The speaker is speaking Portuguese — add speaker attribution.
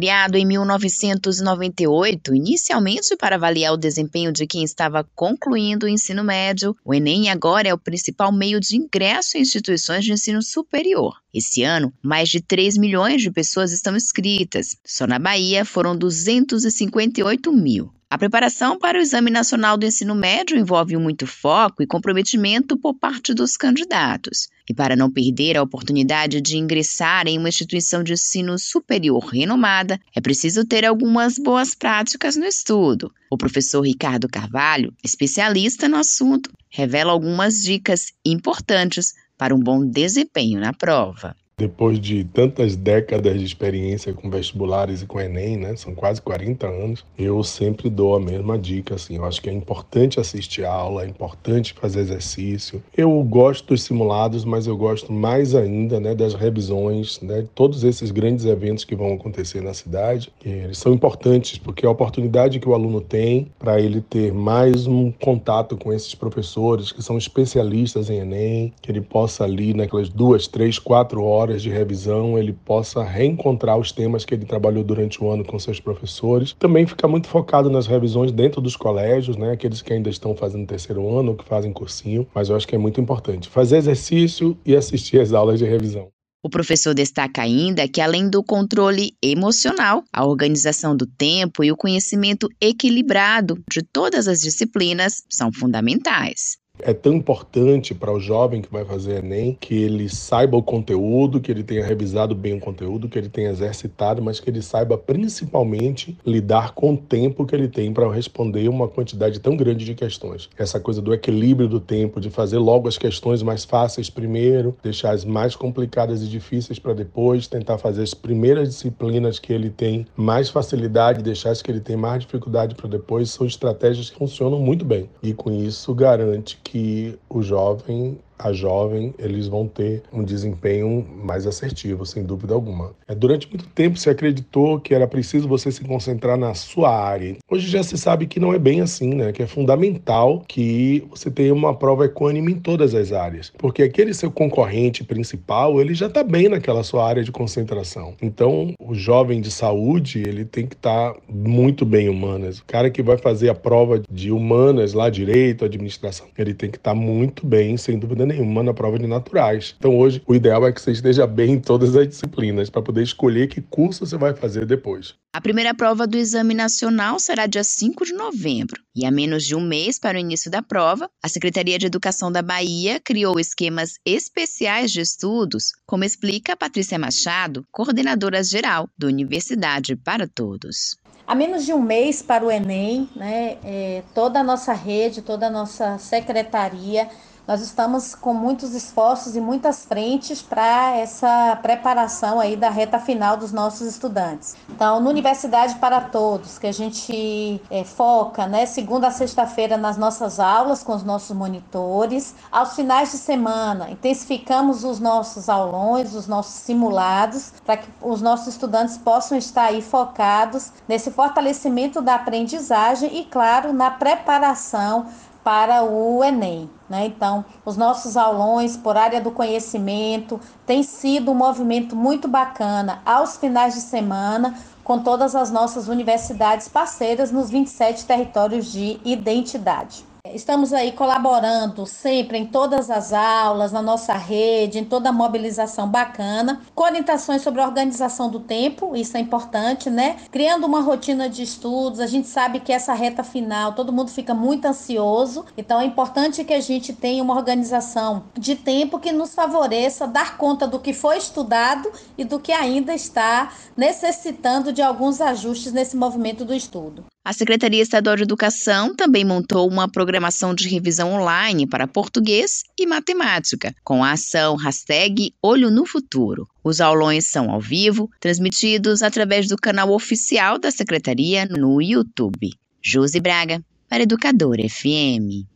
Speaker 1: Criado em 1998, inicialmente para avaliar o desempenho de quem estava concluindo o ensino médio, o Enem agora é o principal meio de ingresso em instituições de ensino superior. Esse ano, mais de 3 milhões de pessoas estão inscritas. Só na Bahia foram 258 mil. A preparação para o Exame Nacional do Ensino Médio envolve muito foco e comprometimento por parte dos candidatos. E para não perder a oportunidade de ingressar em uma instituição de ensino superior renomada, é preciso ter algumas boas práticas no estudo. O professor Ricardo Carvalho, especialista no assunto, revela algumas dicas importantes para um bom desempenho na prova.
Speaker 2: Depois de tantas décadas de experiência com vestibulares e com Enem, né, são quase 40 anos, eu sempre dou a mesma dica, assim, eu acho que é importante assistir a aula, é importante fazer exercício. Eu gosto dos simulados, mas eu gosto mais ainda, né, das revisões, né, todos esses grandes eventos que vão acontecer na cidade, eles são importantes porque é a oportunidade que o aluno tem para ele ter mais um contato com esses professores que são especialistas em Enem, que ele possa ali naquelas duas, três, quatro horas horas de revisão, ele possa reencontrar os temas que ele trabalhou durante o ano com seus professores. Também fica muito focado nas revisões dentro dos colégios, né? Aqueles que ainda estão fazendo terceiro ano ou que fazem cursinho, mas eu acho que é muito importante fazer exercício e assistir às aulas de revisão.
Speaker 1: O professor destaca ainda que, além do controle emocional, a organização do tempo e o conhecimento equilibrado de todas as disciplinas são fundamentais.
Speaker 2: É tão importante para o jovem que vai fazer Enem que ele saiba o conteúdo, que ele tenha revisado bem o conteúdo, que ele tenha exercitado, mas que ele saiba principalmente lidar com o tempo que ele tem para responder uma quantidade tão grande de questões. Essa coisa do equilíbrio do tempo, de fazer logo as questões mais fáceis primeiro, deixar as mais complicadas e difíceis para depois, tentar fazer as primeiras disciplinas que ele tem mais facilidade, deixar as que ele tem mais dificuldade para depois, são estratégias que funcionam muito bem. E com isso garante que que o jovem a jovem, eles vão ter um desempenho mais assertivo, sem dúvida alguma. É, durante muito tempo se acreditou que era preciso você se concentrar na sua área. Hoje já se sabe que não é bem assim, né? Que é fundamental que você tenha uma prova equânime em todas as áreas, porque aquele seu concorrente principal, ele já está bem naquela sua área de concentração. Então, o jovem de saúde, ele tem que estar tá muito bem humanas. O cara que vai fazer a prova de humanas lá, direito, administração, ele tem que estar tá muito bem, sem dúvida nenhuma na prova de naturais. Então hoje o ideal é que você esteja bem em todas as disciplinas para poder escolher que curso você vai fazer depois.
Speaker 1: A primeira prova do Exame Nacional será dia 5 de novembro. E a menos de um mês para o início da prova, a Secretaria de Educação da Bahia criou esquemas especiais de estudos, como explica Patrícia Machado, coordenadora geral do Universidade para Todos.
Speaker 3: A menos de um mês para o Enem, né, é, toda a nossa rede, toda a nossa secretaria nós estamos com muitos esforços e muitas frentes para essa preparação aí da reta final dos nossos estudantes. Então, no Universidade para Todos, que a gente é, foca, né, segunda a sexta-feira nas nossas aulas com os nossos monitores, aos finais de semana intensificamos os nossos aulões, os nossos simulados, para que os nossos estudantes possam estar aí focados nesse fortalecimento da aprendizagem e, claro, na preparação para o Enem. Né? Então, os nossos aulões por área do conhecimento tem sido um movimento muito bacana aos finais de semana, com todas as nossas universidades parceiras nos 27 territórios de identidade. Estamos aí colaborando sempre em todas as aulas, na nossa rede, em toda a mobilização bacana, com orientações sobre a organização do tempo, isso é importante, né? Criando uma rotina de estudos, a gente sabe que essa reta final, todo mundo fica muito ansioso, então é importante que a gente tenha uma organização de tempo que nos favoreça dar conta do que foi estudado e do que ainda está necessitando de alguns ajustes nesse movimento do estudo.
Speaker 1: A Secretaria Estadual de Educação também montou uma programação de revisão online para português e matemática, com a ação hashtag Olho no Futuro. Os aulões são ao vivo, transmitidos através do canal oficial da Secretaria no YouTube. Josi Braga, para Educador FM.